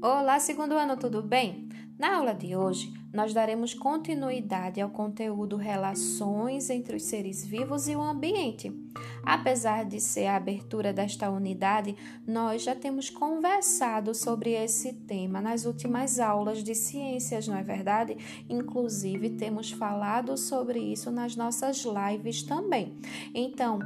Olá, segundo ano, tudo bem? Na aula de hoje, nós daremos continuidade ao conteúdo Relações entre os seres vivos e o ambiente. Apesar de ser a abertura desta unidade, nós já temos conversado sobre esse tema nas últimas aulas de ciências, não é verdade? Inclusive, temos falado sobre isso nas nossas lives também. Então,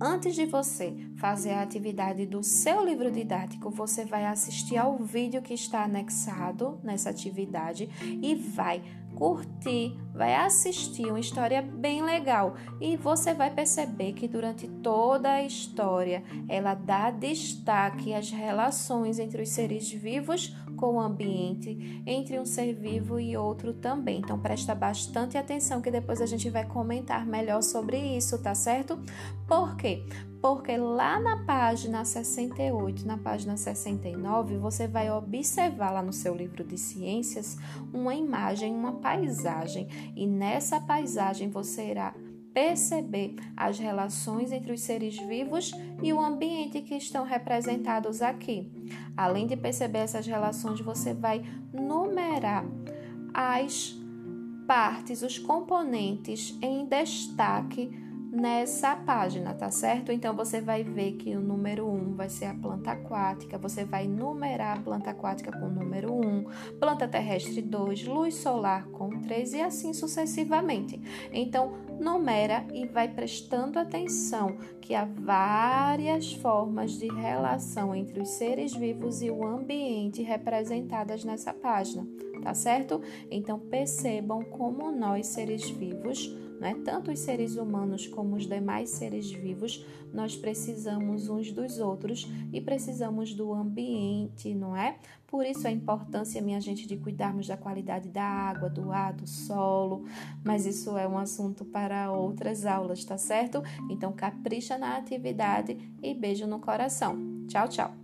Antes de você fazer a atividade do seu livro didático, você vai assistir ao vídeo que está anexado nessa atividade e vai curtir, vai assistir uma história bem legal e você vai perceber que durante toda a história ela dá destaque às relações entre os seres vivos com o ambiente, entre um ser vivo e outro também. Então presta bastante atenção que depois a gente vai comentar melhor sobre isso, tá certo? Por quê? Porque lá na página 68, na página 69, você vai observar lá no seu livro de ciências uma imagem, uma paisagem, e nessa paisagem você irá perceber as relações entre os seres vivos e o ambiente que estão representados aqui. Além de perceber essas relações, você vai numerar as partes, os componentes em destaque nessa página, tá certo? Então você vai ver que o número 1 um vai ser a planta aquática, você vai numerar a planta aquática com o número 1, um, planta terrestre 2, luz solar com 3 e assim sucessivamente. Então, numera e vai prestando atenção que há várias formas de relação entre os seres vivos e o ambiente representadas nessa página, tá certo? Então percebam como nós seres vivos né? Tanto os seres humanos como os demais seres vivos, nós precisamos uns dos outros e precisamos do ambiente, não é? Por isso a importância, minha gente, de cuidarmos da qualidade da água, do ar, do solo, mas isso é um assunto para outras aulas, tá certo? Então capricha na atividade e beijo no coração. Tchau, tchau.